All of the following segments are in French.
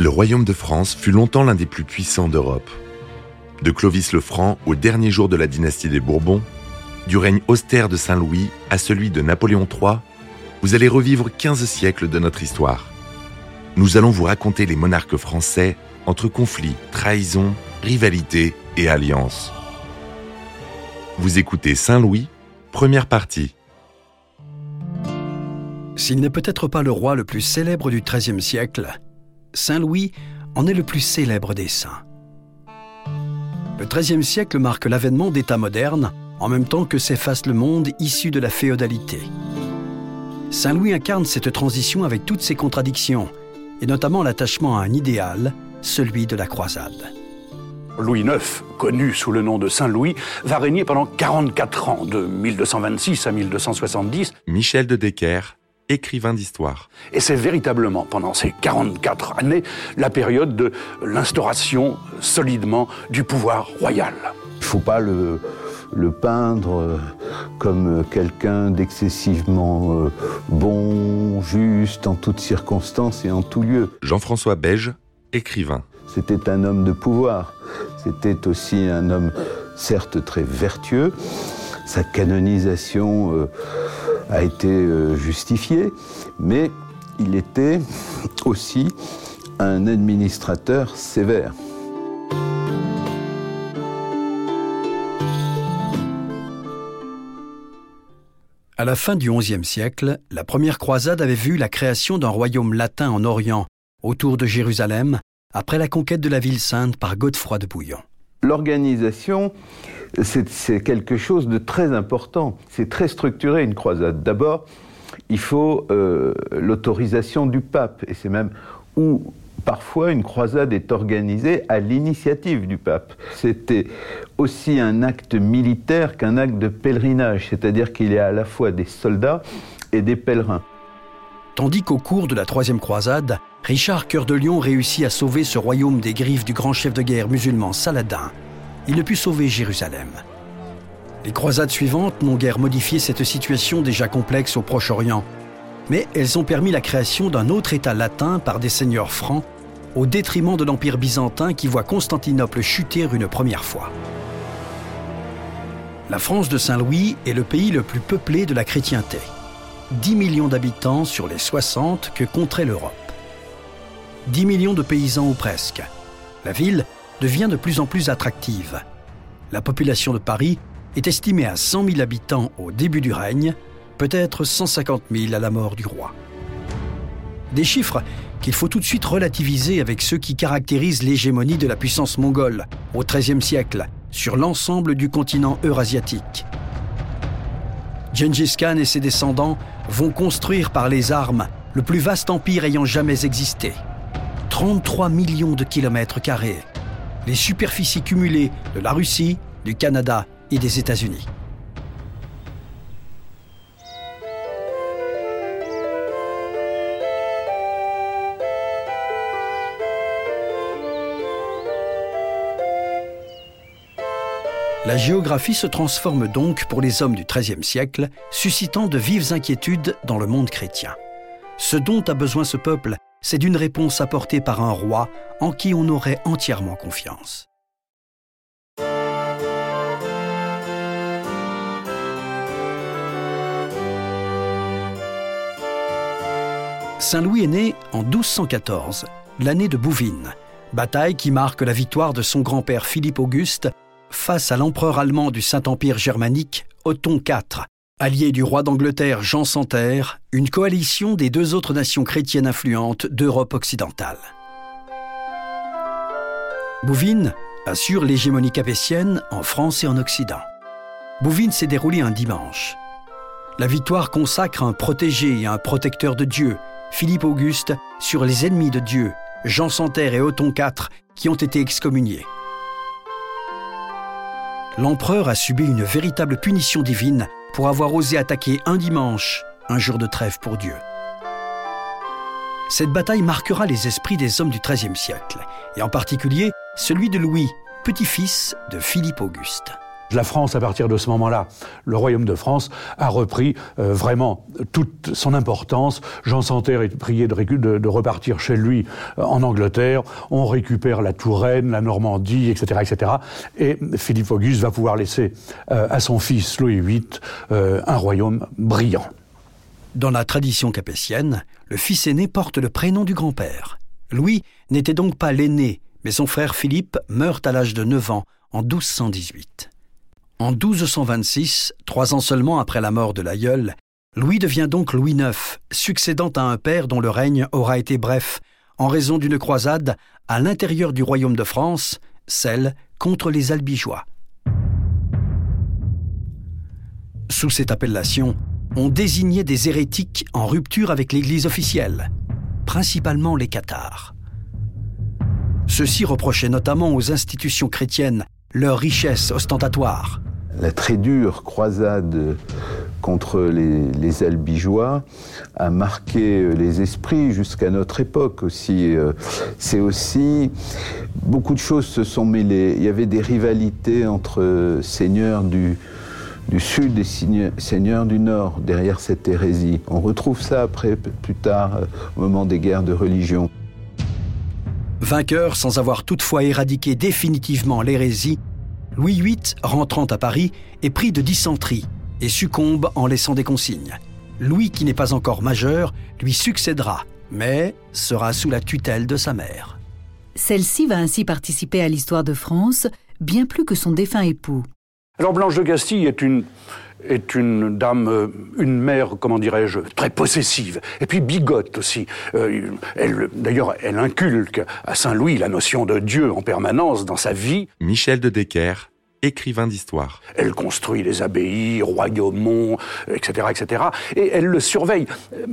Le royaume de France fut longtemps l'un des plus puissants d'Europe. De Clovis le Franc au dernier jour de la dynastie des Bourbons, du règne austère de Saint-Louis à celui de Napoléon III, vous allez revivre 15 siècles de notre histoire. Nous allons vous raconter les monarques français entre conflits, trahisons, rivalités et alliances. Vous écoutez Saint-Louis, première partie. S'il n'est peut-être pas le roi le plus célèbre du XIIIe siècle, Saint Louis en est le plus célèbre des saints. Le XIIIe siècle marque l'avènement d'États modernes en même temps que s'efface le monde issu de la féodalité. Saint Louis incarne cette transition avec toutes ses contradictions, et notamment l'attachement à un idéal, celui de la croisade. Louis IX, connu sous le nom de Saint Louis, va régner pendant 44 ans, de 1226 à 1270. Michel de Decker, écrivain d'histoire. Et c'est véritablement pendant ces 44 années la période de l'instauration solidement du pouvoir royal. Il ne faut pas le, le peindre comme quelqu'un d'excessivement euh, bon, juste, en toutes circonstances et en tout lieu. Jean-François Beige, écrivain. C'était un homme de pouvoir. C'était aussi un homme, certes très vertueux. Sa canonisation euh, a été euh, justifiée, mais il était aussi un administrateur sévère. À la fin du XIe siècle, la première croisade avait vu la création d'un royaume latin en Orient, autour de Jérusalem, après la conquête de la ville sainte par Godefroy de Bouillon. L'organisation, c'est quelque chose de très important. C'est très structuré une croisade. D'abord, il faut euh, l'autorisation du pape, et c'est même où parfois une croisade est organisée à l'initiative du pape. C'était aussi un acte militaire qu'un acte de pèlerinage, c'est-à-dire qu'il y a à la fois des soldats et des pèlerins. Tandis qu'au cours de la troisième croisade, Richard Cœur de Lion réussit à sauver ce royaume des griffes du grand chef de guerre musulman Saladin, il ne put sauver Jérusalem. Les croisades suivantes n'ont guère modifié cette situation déjà complexe au Proche-Orient, mais elles ont permis la création d'un autre État latin par des seigneurs francs au détriment de l'Empire byzantin qui voit Constantinople chuter une première fois. La France de Saint-Louis est le pays le plus peuplé de la chrétienté. 10 millions d'habitants sur les 60 que compterait l'Europe. 10 millions de paysans ou presque. La ville devient de plus en plus attractive. La population de Paris est estimée à 100 000 habitants au début du règne, peut-être 150 000 à la mort du roi. Des chiffres qu'il faut tout de suite relativiser avec ceux qui caractérisent l'hégémonie de la puissance mongole au XIIIe siècle sur l'ensemble du continent eurasiatique. Gengis Khan et ses descendants vont construire par les armes le plus vaste empire ayant jamais existé. 33 millions de kilomètres carrés, les superficies cumulées de la Russie, du Canada et des États-Unis. La géographie se transforme donc pour les hommes du XIIIe siècle, suscitant de vives inquiétudes dans le monde chrétien. Ce dont a besoin ce peuple, c'est d'une réponse apportée par un roi en qui on aurait entièrement confiance. Saint-Louis est né en 1214, l'année de Bouvines, bataille qui marque la victoire de son grand-père Philippe Auguste face à l'empereur allemand du Saint-Empire germanique, Othon IV, allié du roi d'Angleterre Jean Santerre, une coalition des deux autres nations chrétiennes influentes d'Europe occidentale. Bouvines assure l'hégémonie capétienne en France et en Occident. Bouvines s'est déroulée un dimanche. La victoire consacre un protégé et un protecteur de Dieu, Philippe Auguste, sur les ennemis de Dieu, Jean Santerre et Othon IV, qui ont été excommuniés l'empereur a subi une véritable punition divine pour avoir osé attaquer un dimanche, un jour de trêve pour Dieu. Cette bataille marquera les esprits des hommes du XIIIe siècle, et en particulier celui de Louis, petit-fils de Philippe Auguste. La France, à partir de ce moment-là, le royaume de France a repris euh, vraiment toute son importance. Jean Santerre est prié de, repartir chez lui euh, en Angleterre. On récupère la Touraine, la Normandie, etc., etc. Et Philippe Auguste va pouvoir laisser euh, à son fils Louis VIII un royaume brillant. Dans la tradition capétienne, le fils aîné porte le prénom du grand-père. Louis n'était donc pas l'aîné, mais son frère Philippe meurt à l'âge de 9 ans en 1218. En 1226, trois ans seulement après la mort de l'aïeul, Louis devient donc Louis IX, succédant à un père dont le règne aura été bref, en raison d'une croisade à l'intérieur du royaume de France, celle contre les Albigeois. Sous cette appellation, on désignait des hérétiques en rupture avec l'Église officielle, principalement les cathares. Ceux-ci reprochaient notamment aux institutions chrétiennes leur richesse ostentatoire. La très dure croisade contre les, albigeois a marqué les esprits jusqu'à notre époque aussi. C'est aussi beaucoup de choses se sont mêlées. Il y avait des rivalités entre seigneurs du, du sud et seigneurs du nord derrière cette hérésie. On retrouve ça après, plus tard, au moment des guerres de religion. Vainqueur sans avoir toutefois éradiqué définitivement l'hérésie, Louis VIII, rentrant à Paris, est pris de dysenterie et succombe en laissant des consignes. Louis, qui n'est pas encore majeur, lui succédera, mais sera sous la tutelle de sa mère. Celle-ci va ainsi participer à l'histoire de France, bien plus que son défunt époux. Alors Blanche de Castille est une, est une dame, euh, une mère, comment dirais-je, très possessive, et puis bigote aussi. Euh, elle, d'ailleurs, elle inculque à Saint-Louis la notion de Dieu en permanence dans sa vie. Michel de Decker, écrivain d'histoire. Elle construit les abbayes, royaumont, etc., etc. Et elle le surveille.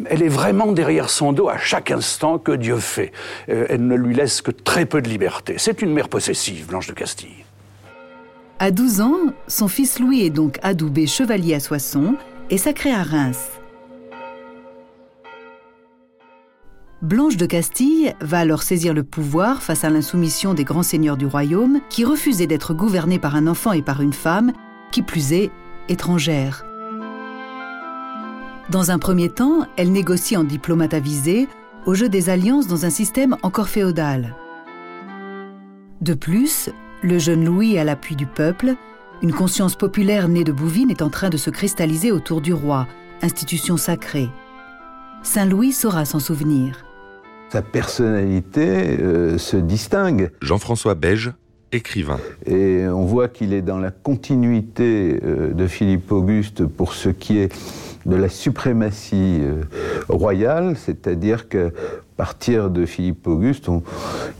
Elle est vraiment derrière son dos à chaque instant que Dieu fait. Euh, elle ne lui laisse que très peu de liberté. C'est une mère possessive, Blanche de Castille. À 12 ans, son fils Louis est donc adoubé chevalier à Soissons et sacré à Reims. Blanche de Castille va alors saisir le pouvoir face à l'insoumission des grands seigneurs du royaume qui refusaient d'être gouvernés par un enfant et par une femme, qui plus est, étrangère. Dans un premier temps, elle négocie en diplomate avisé au jeu des alliances dans un système encore féodal. De plus, le jeune Louis, à l'appui du peuple, une conscience populaire née de Bouvines est en train de se cristalliser autour du roi, institution sacrée. Saint Louis saura s'en souvenir. Sa personnalité euh, se distingue. Jean-François Beige, Et on voit qu'il est dans la continuité euh, de Philippe Auguste pour ce qui est de la suprématie euh, royale, c'est-à-dire que partir de Philippe Auguste,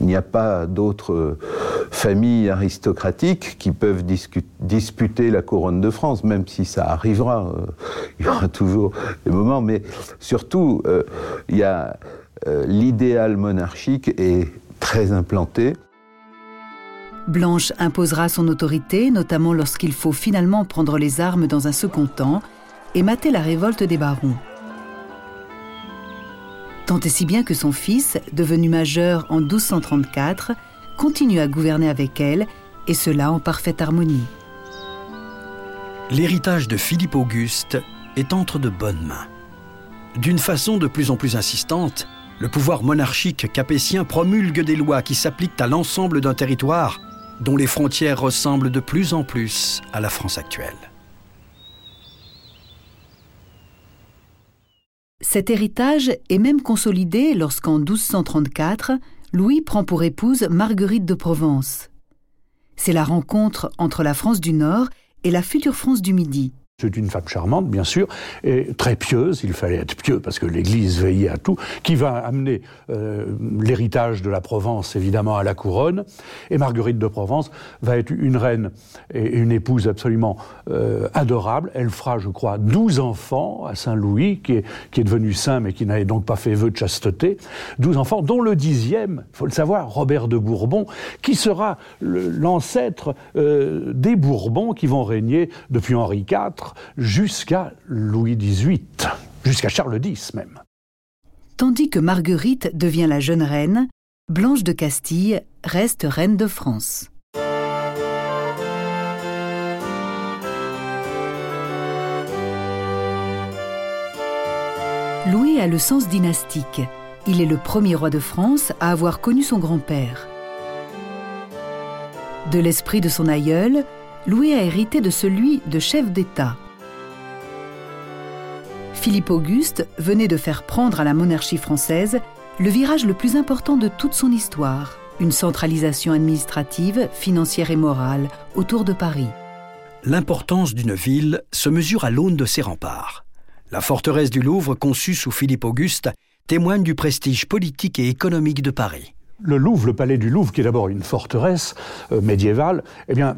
il n'y a pas d'autres familles aristocratiques qui peuvent disputer la couronne de France, même si ça arrivera. Euh, il y aura toujours des moments, mais surtout, euh, il y a euh, l'idéal monarchique est très implanté. Blanche imposera son autorité, notamment lorsqu'il faut finalement prendre les armes dans un second temps et mater la révolte des barons. Tant et si bien que son fils, devenu majeur en 1234, continue à gouverner avec elle, et cela en parfaite harmonie. L'héritage de Philippe Auguste est entre de bonnes mains. D'une façon de plus en plus insistante, le pouvoir monarchique capétien promulgue des lois qui s'appliquent à l'ensemble d'un territoire dont les frontières ressemblent de plus en plus à la France actuelle. Cet héritage est même consolidé lorsqu'en 1234, Louis prend pour épouse Marguerite de Provence. C'est la rencontre entre la France du Nord et la future France du Midi. C'est une femme charmante, bien sûr, et très pieuse. Il fallait être pieux parce que l'Église veillait à tout, qui va amener euh, l'héritage de la Provence, évidemment, à la couronne. Et Marguerite de Provence va être une reine et une épouse absolument euh, adorable. Elle fera, je crois, douze enfants à Saint-Louis, qui est, devenu saint, mais qui n'avait donc pas fait vœu de chasteté. Douze enfants, dont le dixième, il faut le savoir, Robert de Bourbon, qui sera l'ancêtre euh, des Bourbons qui vont régner depuis Henri IV Jusqu'à Louis XVIII, jusqu'à Charles X même. Tandis que Marguerite devient la jeune reine, Blanche de Castille reste reine de France. Louis a le sens dynastique. Il est le premier roi de France à avoir connu son grand-père. De l'esprit de son aïeul, Louis a hérité de celui de chef d'État. Philippe Auguste venait de faire prendre à la monarchie française le virage le plus important de toute son histoire, une centralisation administrative, financière et morale autour de Paris. L'importance d'une ville se mesure à l'aune de ses remparts. La forteresse du Louvre, conçue sous Philippe Auguste, témoigne du prestige politique et économique de Paris le Louvre, le palais du Louvre, qui est d'abord une forteresse euh, médiévale, eh bien,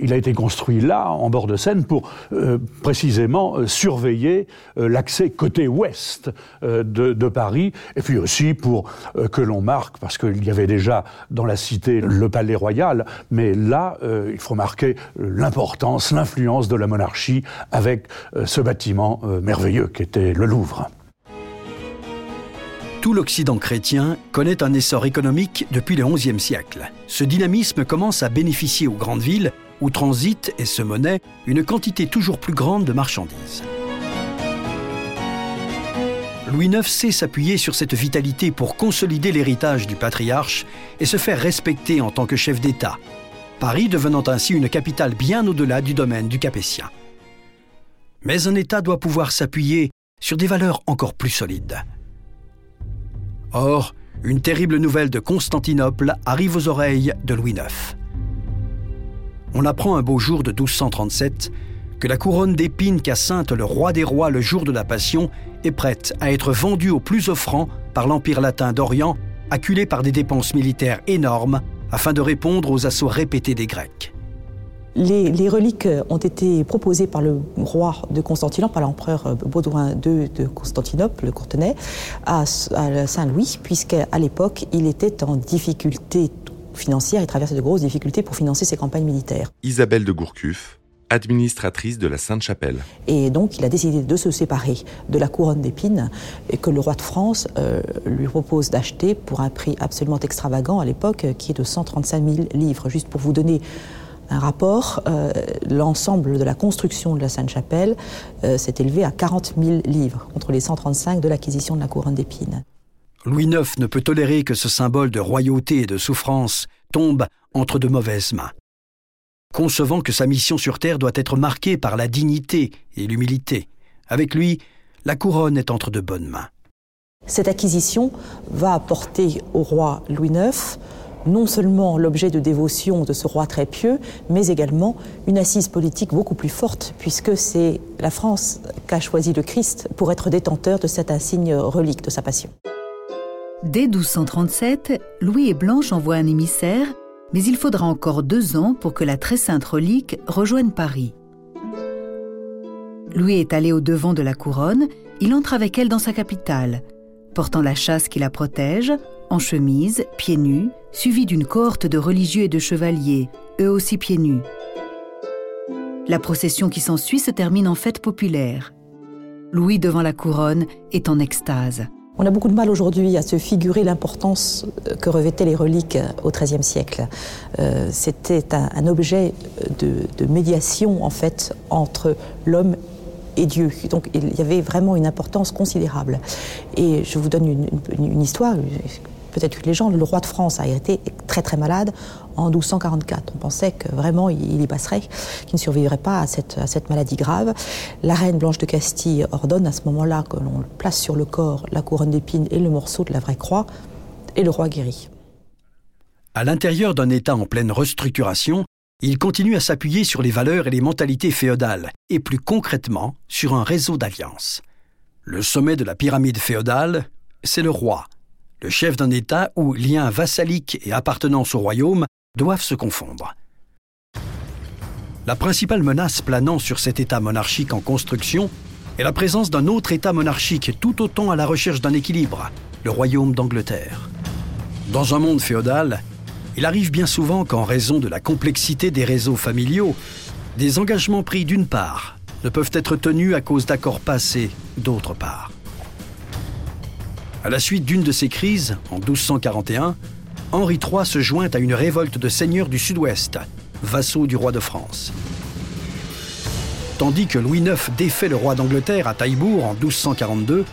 il a été construit là, en bord de Seine, pour euh, précisément euh, surveiller l'accès côté ouest de, Paris, et puis aussi pour que l'on marque, parce qu'il y avait déjà dans la cité le palais royal, mais là, il faut marquer l'importance, l'influence de la monarchie avec ce bâtiment merveilleux qui était le Louvre tout l'Occident chrétien connaît un essor économique depuis le XIe siècle. Ce dynamisme commence à bénéficier aux grandes villes où transite et se monnaie une quantité toujours plus grande de marchandises. Louis IX sait s'appuyer sur cette vitalité pour consolider l'héritage du patriarche et se faire respecter en tant que chef d'État, Paris devenant ainsi une capitale bien au-delà du domaine du Capétien. Mais un État doit pouvoir s'appuyer sur des valeurs encore plus solides. Or, une terrible nouvelle de Constantinople arrive aux oreilles de Louis IX. On apprend un beau jour de 1237 que la couronne d'épines qu'a le roi des rois le jour de la Passion est prête à être vendue au plus offrant par l'Empire latin d'Orient, acculé par des dépenses militaires énormes afin de répondre aux assauts répétés des Grecs. Les, reliques ont été proposées par le roi de Constantinople, par l'empereur Baudouin II de Constantinople, le Courtenay, à, Saint-Louis, puisqu'à l'époque, il était en difficulté financière et traversait de grosses difficultés pour financer ses campagnes militaires. Isabelle de Gourcuff, administratrice de la Sainte-Chapelle. Et donc, il a décidé de se séparer de la couronne d'épines que le roi de France euh, lui propose d'acheter pour un prix absolument extravagant à l'époque, qui est de 135 000 livres. Juste pour vous donner un rapport, euh, l'ensemble de la construction de la Sainte-Chapelle euh, s'est élevé à 40 000 livres, contre les 135 de l'acquisition de la couronne d'épines. Louis IX ne peut tolérer que ce symbole de royauté et de souffrance tombe entre de mauvaises mains. Concevant que sa mission sur Terre doit être marquée par la dignité et l'humilité, avec lui, la couronne est entre de bonnes mains. Cette acquisition va apporter au roi Louis IX non seulement l'objet de dévotion de ce roi très pieux, mais également une assise politique beaucoup plus forte, puisque c'est la France qu'a choisi le Christ pour être détenteur de cet insigne relique de sa passion. Dès 1237, Louis et Blanche envoient un émissaire, mais il faudra encore deux ans pour que la très sainte relique rejoigne Paris. Louis est allé au devant de la couronne, il entre avec elle dans sa capitale, portant la chasse qui la protège, en chemise, pieds nus, suivi d'une cohorte de religieux et de chevaliers, eux aussi pieds nus. La procession qui s'ensuit se termine en fête populaire. Louis devant la couronne est en extase. On a beaucoup de mal aujourd'hui à se figurer l'importance que revêtaient les reliques au XIIIe siècle. Euh, c'était un, objet de, médiation en fait entre l'homme et Dieu. Donc il y avait vraiment une importance considérable. Et je vous donne une histoire peut-être les gens, le roi de France a été très très malade en 1244. On pensait que vraiment il y passerait, qu'il ne survivrait pas à cette, à cette maladie grave. La reine Blanche de Castille ordonne à ce moment-là que l'on place sur le corps la couronne d'épines et le morceau de la vraie croix, et le roi guérit. À l'intérieur d'un État en pleine restructuration, il continue à s'appuyer sur les valeurs et les mentalités féodales, et plus concrètement sur un réseau d'alliances. Le sommet de la pyramide féodale, c'est le roi, le chef d'un État où liens vassaliques et appartenance au royaume doivent se confondre. La principale menace planant sur cet État monarchique en construction est la présence d'un autre État monarchique tout autant à la recherche d'un équilibre, le royaume d'Angleterre. Dans un monde féodal, il arrive bien souvent qu'en raison de la complexité des réseaux familiaux, des engagements pris d'une part ne peuvent être tenus à cause d'accords passés d'autre part. À la suite d'une de ces crises, en 1241, Henri III se joint à une révolte de seigneurs du sud-ouest, vassaux du roi de France. Tandis que Louis IX défait le roi d'Angleterre à Taillebourg en 1242,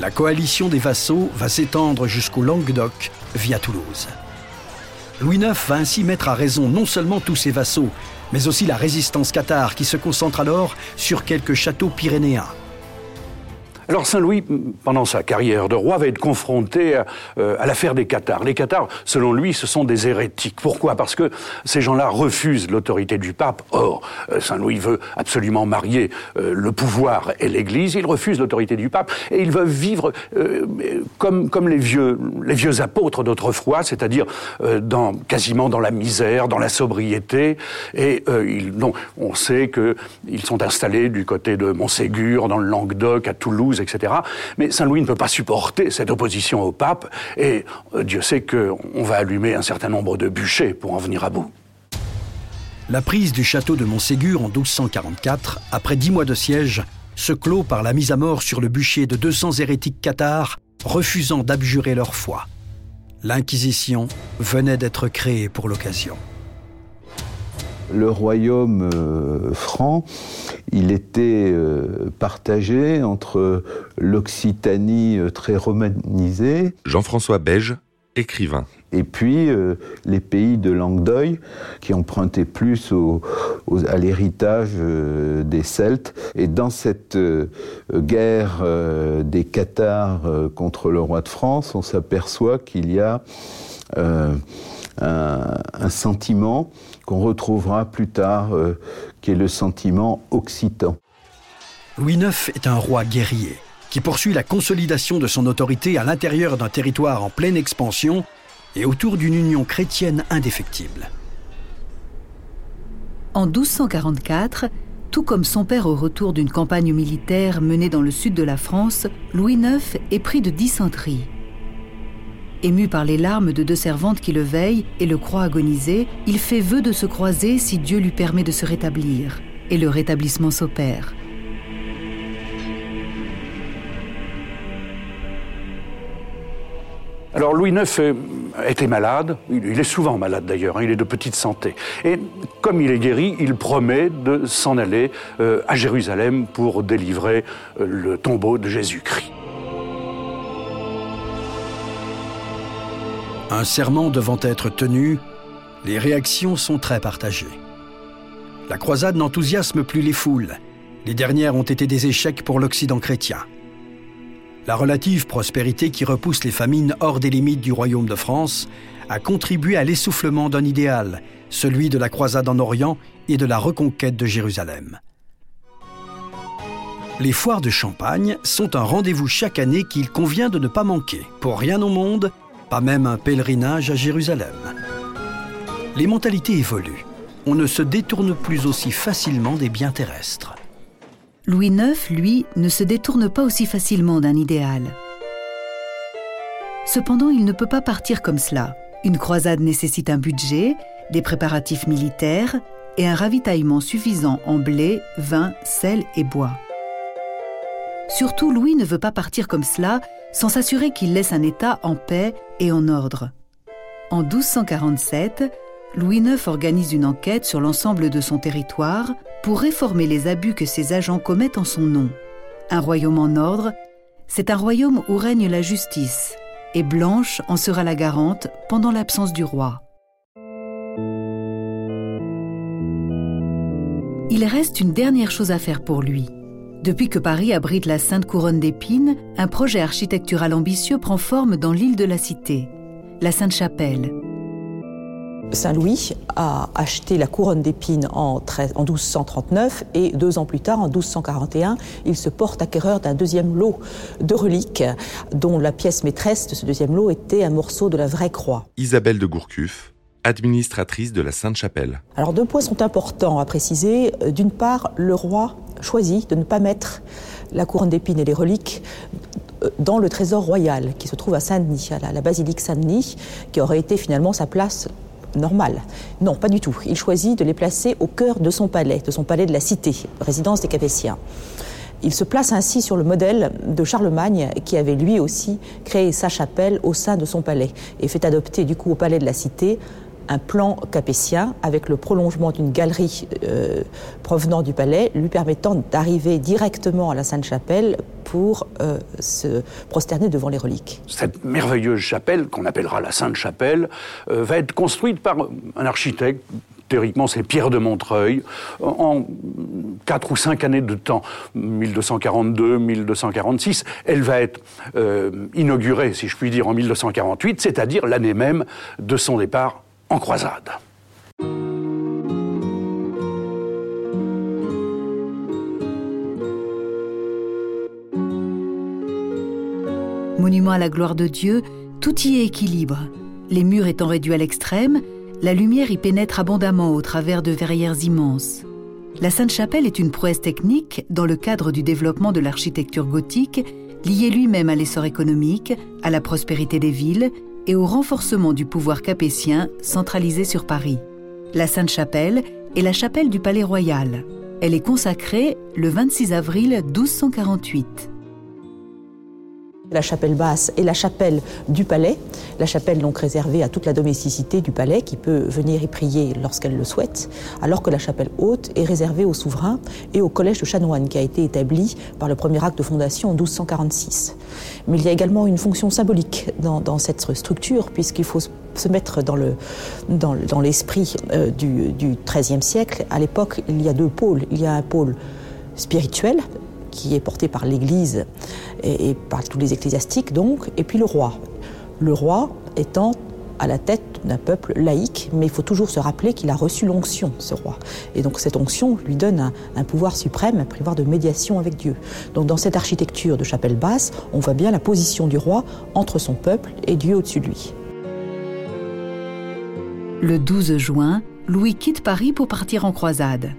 La coalition des vassaux va s'étendre jusqu'au Languedoc via Toulouse. Louis IX va ainsi mettre à raison non seulement tous ses vassaux, mais aussi la résistance cathare qui se concentre alors sur quelques châteaux pyrénéens. Alors Saint-Louis, pendant sa carrière de roi, va être confronté à, euh, l'affaire des Cathares. Les Cathares, selon lui, ce sont des hérétiques. Pourquoi? Parce que ces gens-là refusent l'autorité du pape. Or, euh, Saint-Louis veut absolument marier euh, le pouvoir et l'Église. Il refuse l'autorité du pape et il veut vivre comme, comme les, vieux, les vieux apôtres d'autrefois, c'est-à-dire quasiment dans la misère, dans la sobriété. Et il, on sait qu'ils sont installés du côté de Montségur, dans le Languedoc, à Toulouse, etc. Mais Saint-Louis ne peut pas supporter cette opposition au pape, et euh, Dieu sait qu'on va allumer un certain nombre de bûchers pour en venir à bout. La prise du château de Montségur en 1244, après dix mois de siège, se clôt par la mise à mort sur le bûcher de 200 hérétiques cathares refusant d'abjurer leur foi. L'Inquisition venait d'être créée pour l'occasion le royaume euh, franc, il était euh, partagé entre l'Occitanie euh, très romanisée. Jean-François Beige, écrivain. Et puis les pays de Languedoc qui empruntaient plus à l'héritage des Celtes. Et dans cette guerre des Cathares contre le roi de France, on s'aperçoit qu'il y a un, sentiment qu'on retrouvera plus tard, euh, qui est le sentiment occitan. Louis IX est un roi guerrier qui poursuit la consolidation de son autorité à l'intérieur d'un territoire en pleine expansion et autour d'une union chrétienne indéfectible. En 1244, tout comme son père au retour d'une campagne militaire menée dans le sud de la France, Louis IX est pris de dysenterie. Ému par les larmes de deux servantes qui le veillent et le croient agoniser, il fait vœu de se croiser si Dieu lui permet de se rétablir. Et le rétablissement s'opère. Alors Louis IX était malade, il est souvent malade d'ailleurs, hein, il est de petite santé. Et comme il est guéri, il promet de s'en aller euh, à Jérusalem pour délivrer euh, le tombeau de Jésus-Christ. Un serment devant être tenu, les réactions sont très partagées. La croisade n'enthousiasme plus les foules. Les dernières ont été des échecs pour l'Occident chrétien. La relative prospérité qui repousse les famines hors des limites du royaume de France a contribué à l'essoufflement d'un idéal, celui de la croisade en Orient et de la reconquête de Jérusalem. Les foires de Champagne sont un rendez-vous chaque année qu'il convient de ne pas manquer. Pour rien au monde, pas même un pèlerinage à Jérusalem. Les mentalités évoluent. On ne se détourne plus aussi facilement des biens terrestres. Louis IX, lui, ne se détourne pas aussi facilement d'un idéal. Cependant, il ne peut pas partir comme cela. Une croisade nécessite un budget, des préparatifs militaires et un ravitaillement suffisant en blé, vin, sel et bois. Surtout, Louis ne veut pas partir comme cela sans s'assurer qu'il laisse un État en paix et en ordre. En 1247, Louis IX organise une enquête sur l'ensemble de son territoire pour réformer les abus que ses agents commettent en son nom. Un royaume en ordre, c'est un royaume où règne la justice, et Blanche en sera la garante pendant l'absence du roi. Il reste une dernière chose à faire pour lui. Depuis que Paris abrite la Sainte Couronne d'Épines, un projet architectural ambitieux prend forme dans l'île de la Cité, la Sainte-Chapelle. Saint-Louis a acheté la couronne d'épines en, 1239 et deux ans plus tard, en 1241, il se porte acquéreur d'un deuxième lot de reliques dont la pièce maîtresse de ce deuxième lot était un morceau de la vraie croix. Isabelle de Gourcuff, administratrice de la Sainte-Chapelle. Alors deux points sont importants à préciser. D'une part, le roi choisit de ne pas mettre la couronne d'épines et les reliques euh, dans le trésor royal qui se trouve à Saint-Denis, à la, basilique Saint-Denis, qui aurait été finalement sa place normale. Non, pas du tout. Il choisit de les placer au cœur de son palais, de son palais de la Cité, résidence des Capétiens. Il se place ainsi sur le modèle de Charlemagne, qui avait lui aussi créé sa chapelle au sein de son palais et fait adopter du coup au palais de la Cité un plan capétien avec le prolongement d'une galerie euh, provenant du palais, lui permettant d'arriver directement à la Sainte-Chapelle pour euh, se prosterner devant les reliques. Cette merveilleuse chapelle, qu'on appellera la Sainte-Chapelle, euh, va être construite par un architecte théoriquement, c'est Pierre de Montreuil, en quatre ou cinq années de temps, 1242, 1246. Elle va être inaugurée, si je puis dire, en 1248, c'est-à-dire l'année même de son départ en croisade. Monument à la gloire de Dieu, tout y est équilibre. Les murs étant réduits à l'extrême, la lumière y pénètre abondamment au travers de verrières immenses. La Sainte-Chapelle est une prouesse technique dans le cadre du développement de l'architecture gothique, liée lui-même à l'essor économique, à la prospérité des villes et au renforcement du pouvoir capétien centralisé sur Paris. La Sainte-Chapelle est la chapelle du Palais Royal. Elle est consacrée le 26 avril 1248 la chapelle basse et la chapelle du palais, la chapelle donc réservée à toute la domesticité du palais qui peut venir y prier lorsqu'elle le souhaite, alors que la chapelle haute est réservée au souverain et au collège de chanoines qui a été établi par le premier acte de fondation en 1246. Mais il y a également une fonction symbolique dans, cette structure puisqu'il faut se mettre dans, le, dans, l'esprit euh, du, XIIIe siècle. À l'époque, il y a deux pôles. Il y a un pôle spirituel qui est porté par l'Église et, par tous les ecclésiastiques, donc, et puis le roi. Le roi étant à la tête d'un peuple laïque, mais il faut toujours se rappeler qu'il a reçu l'onction, ce roi. Et donc cette onction lui donne un, pouvoir suprême, un pouvoir de médiation avec Dieu. Donc dans cette architecture de chapelle basse, on voit bien la position du roi entre son peuple et Dieu au-dessus de lui. Le 12 juin, Louis quitte Paris pour partir en croisade.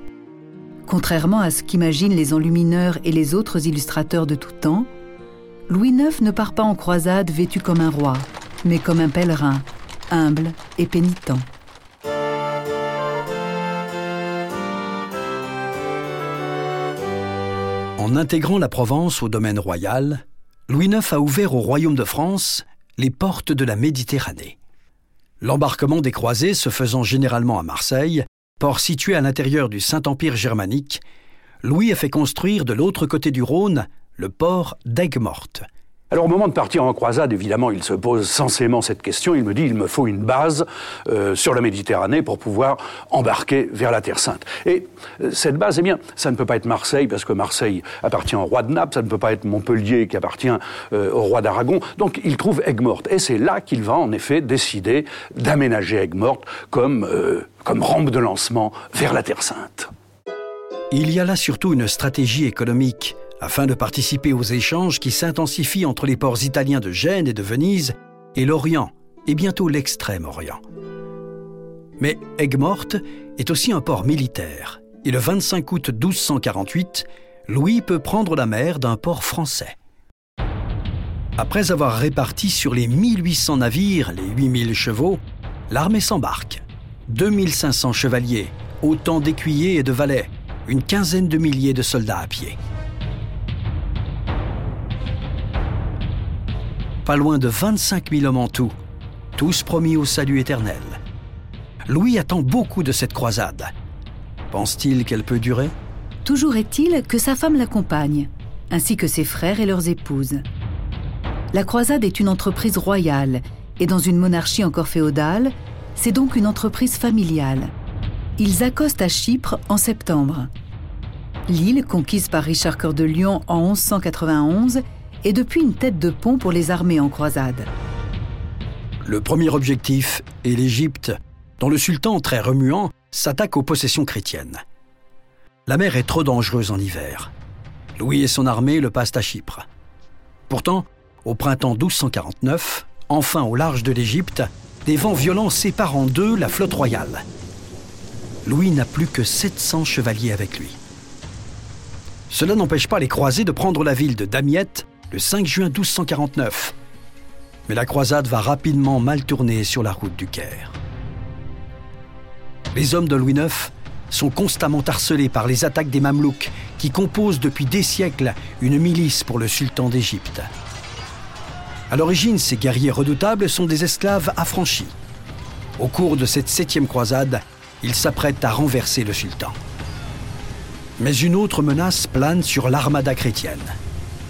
Contrairement à ce qu'imaginent les enlumineurs et les autres illustrateurs de tout temps, Louis IX ne part pas en croisade vêtu comme un roi, mais comme un pèlerin, humble et pénitent. En intégrant la Provence au domaine royal, Louis IX a ouvert au royaume de France les portes de la Méditerranée. L'embarquement des croisés se faisant généralement à Marseille, port situé à l'intérieur du Saint-Empire germanique, Louis a fait construire de l'autre côté du Rhône le port d'Aigues-Mortes. Alors au moment de partir en croisade, évidemment, il se pose sensément cette question. Il me dit, il me faut une base euh, sur la Méditerranée pour pouvoir embarquer vers la Terre Sainte. Et euh, cette base, eh bien, ça ne peut pas être Marseille, parce que Marseille appartient au roi de Naples, ça ne peut pas être Montpellier qui appartient euh, au roi d'Aragon. Donc il trouve Aigues-Mortes. Et c'est là qu'il va en effet décider d'aménager Aigues-Mortes comme, comme rampe de lancement vers la Terre Sainte. Il y a là surtout une stratégie économique afin de participer aux échanges qui s'intensifient entre les ports italiens de Gênes et de Venise et l'Orient, et bientôt l'Extrême-Orient. Mais Aigues-Mortes est aussi un port militaire, et le 25 août 1248, Louis peut prendre la mer d'un port français. Après avoir réparti sur les 1800 navires les 8000 chevaux, l'armée s'embarque. 2500 chevaliers, autant d'écuyers et de valets, une quinzaine de milliers de soldats à pied. Pas loin de 25 000 hommes en tout, tous promis au salut éternel. Louis attend beaucoup de cette croisade. Pense-t-il qu'elle peut durer? Toujours est-il que sa femme l'accompagne, ainsi que ses frères et leurs épouses. La croisade est une entreprise royale, et dans une monarchie encore féodale, c'est donc une entreprise familiale. Ils accostent à Chypre en septembre. L'île, conquise par Richard Cœur de Lion en 1191, et depuis une tête de pont pour les armées en croisade. Le premier objectif est l'Égypte, dont le sultan, très remuant, s'attaque aux possessions chrétiennes. La mer est trop dangereuse en hiver. Louis et son armée le passent à Chypre. Pourtant, au printemps 1249, enfin au large de l'Égypte, des vents violents séparent en deux la flotte royale. Louis n'a plus que 700 chevaliers avec lui. Cela n'empêche pas les croisés de prendre la ville de Damiette le 5 juin 1249. Mais la croisade va rapidement mal tourner sur la route du Caire. Les hommes de Louis IX sont constamment harcelés par les attaques des Mamelouks, qui composent depuis des siècles une milice pour le sultan d'Égypte. À l'origine, ces guerriers redoutables sont des esclaves affranchis. Au cours de cette septième croisade, il s'apprête à renverser le sultan. Mais une autre menace plane sur l'armada chrétienne.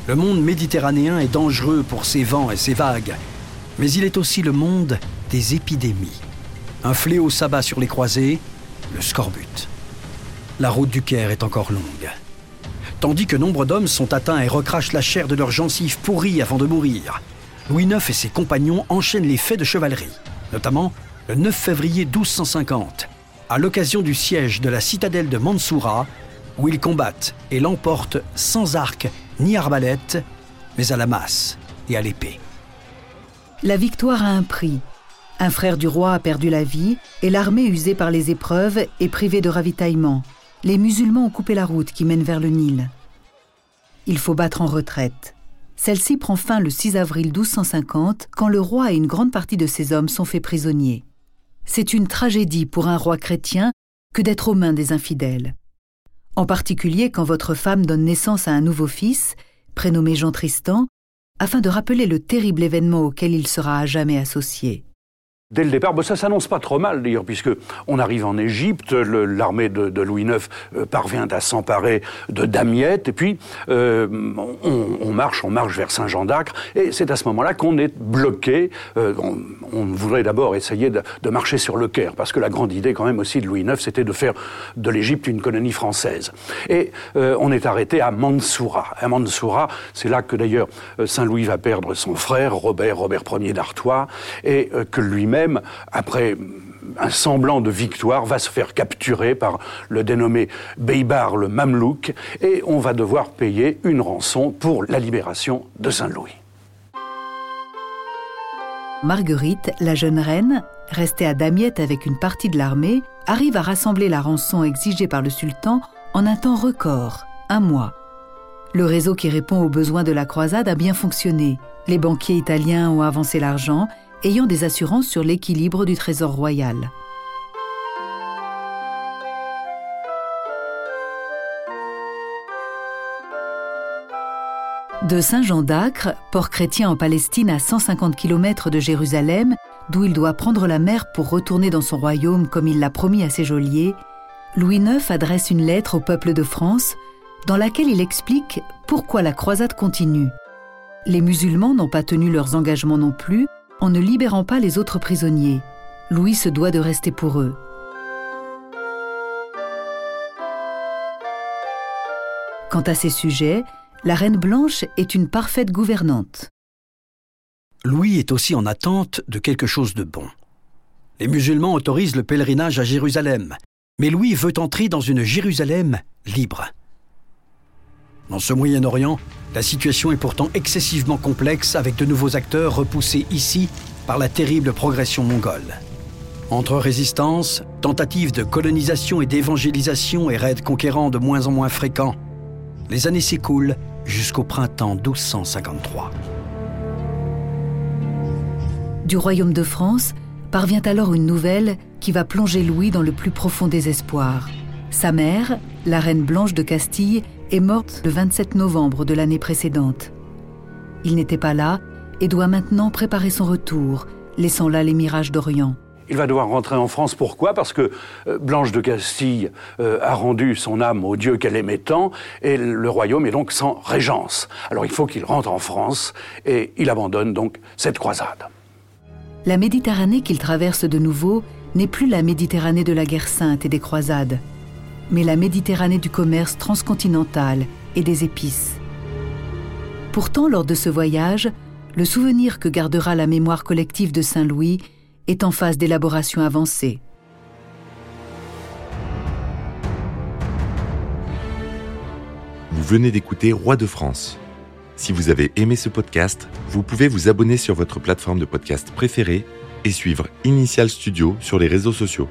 Le monde méditerranéen est dangereux pour ses vents et ses vagues, mais il est aussi le monde des épidémies. Un fléau s'abat sur les croisés, le scorbut. La route du Caire est encore longue. Tandis que nombre d'hommes sont atteints et recrachent la chair de leurs gencives pourries avant de mourir, Louis IX et ses compagnons enchaînent les faits de chevalerie, notamment le 9 février 1250, à l'occasion du siège de la citadelle de Mansoura, où ils combattent et l'emportent sans arc ni arbalète, mais à la masse et à l'épée. La victoire a un prix. Un frère du roi a perdu la vie et l'armée usée par les épreuves est privée de ravitaillement. Les musulmans ont coupé la route qui mène vers le Nil. Il faut battre en retraite. Celle-ci prend fin le 6 avril 1250 quand le roi et une grande partie de ses hommes sont faits prisonniers. C'est une tragédie pour un roi chrétien que d'être aux mains des infidèles en particulier quand votre femme donne naissance à un nouveau fils, prénommé Jean Tristan, afin de rappeler le terrible événement auquel il sera à jamais associé. Dès le départ, bah, ça s'annonce pas trop mal d'ailleurs, puisque on arrive en Égypte, l'armée de, Louis IX euh, parvient à s'emparer de Damiette, et puis euh, on, marche, on marche vers Saint-Jean d'Acre, et c'est à ce moment-là qu'on est bloqué. Euh, on, voudrait d'abord essayer de, marcher sur le Caire, parce que la grande idée quand même aussi de Louis IX, c'était de faire de l'Égypte une colonie française. Et on est arrêté à Mansoura. À Mansoura, c'est là que d'ailleurs Saint-Louis va perdre son frère, Robert, Robert Ier d'Artois, et que lui-même après un semblant de victoire, va se faire capturer par le dénommé Beibar le Mamelouk, et on va devoir payer une rançon pour la libération de Saint-Louis. Marguerite, la jeune reine, restée à Damiette avec une partie de l'armée, arrive à rassembler la rançon exigée par le sultan en un temps record, un mois. Le réseau qui répond aux besoins de la croisade a bien fonctionné. Les banquiers italiens ont avancé l'argent ayant des assurances sur l'équilibre du trésor royal. De Saint-Jean d'Acre, port chrétien en Palestine à 150 km de Jérusalem, d'où il doit prendre la mer pour retourner dans son royaume comme il l'a promis à ses geôliers, Louis IX adresse une lettre au peuple de France dans laquelle il explique pourquoi la croisade continue. Les musulmans n'ont pas tenu leurs engagements non plus en ne libérant pas les autres prisonniers. Louis se doit de rester pour eux. Quant à ces sujets, la Reine Blanche est une parfaite gouvernante. Louis est aussi en attente de quelque chose de bon. Les musulmans autorisent le pèlerinage à Jérusalem, mais Louis veut entrer dans une Jérusalem libre. Dans ce Moyen-Orient, la situation est pourtant excessivement complexe avec de nouveaux acteurs repoussés ici par la terrible progression mongole. Entre résistance, tentatives de colonisation et d'évangélisation et raids conquérants de moins en moins fréquents, les années s'écoulent jusqu'au printemps 1253. Du royaume de France parvient alors une nouvelle qui va plonger Louis dans le plus profond désespoir. Sa mère, la reine Blanche de Castille, est morte le 27 novembre de l'année précédente. Il n'était pas là et doit maintenant préparer son retour, laissant là les mirages d'Orient. Il va devoir rentrer en France. Pourquoi? Parce que euh, Blanche de Castille euh, a rendu son âme au Dieu qu'elle aimait tant, et le royaume est donc sans régence. Alors il faut qu'il rentre en France, et il abandonne donc cette croisade. La Méditerranée qu'il traverse de nouveau n'est plus la Méditerranée de la guerre sainte et des croisades mais la Méditerranée du commerce transcontinental et des épices. Pourtant, lors de ce voyage, le souvenir que gardera la mémoire collective de Saint-Louis est en phase d'élaboration avancée. Vous venez d'écouter Roi de France. Si vous avez aimé ce podcast, vous pouvez vous abonner sur votre plateforme de podcast préférée et suivre Initial Studio sur les réseaux sociaux.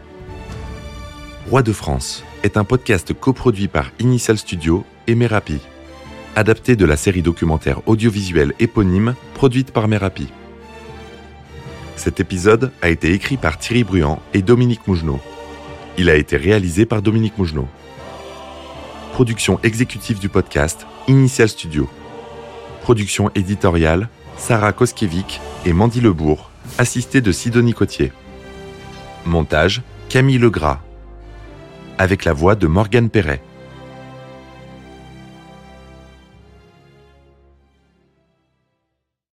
Roi de France est un podcast coproduit par Initial Studio et Merapi, adapté de la série documentaire audiovisuelle éponyme produite par Merapi. Cet épisode a été écrit par Thierry Bruand et Dominique Mougenot. Il a été réalisé par Dominique Mougenot. Production exécutive du podcast Initial Studio. Production éditoriale Sarah Koskiewicz et Mandy Lebourg, assistée de Sidonie Cotier. Montage Camille Legras. Avec la voix de Morgane Perret.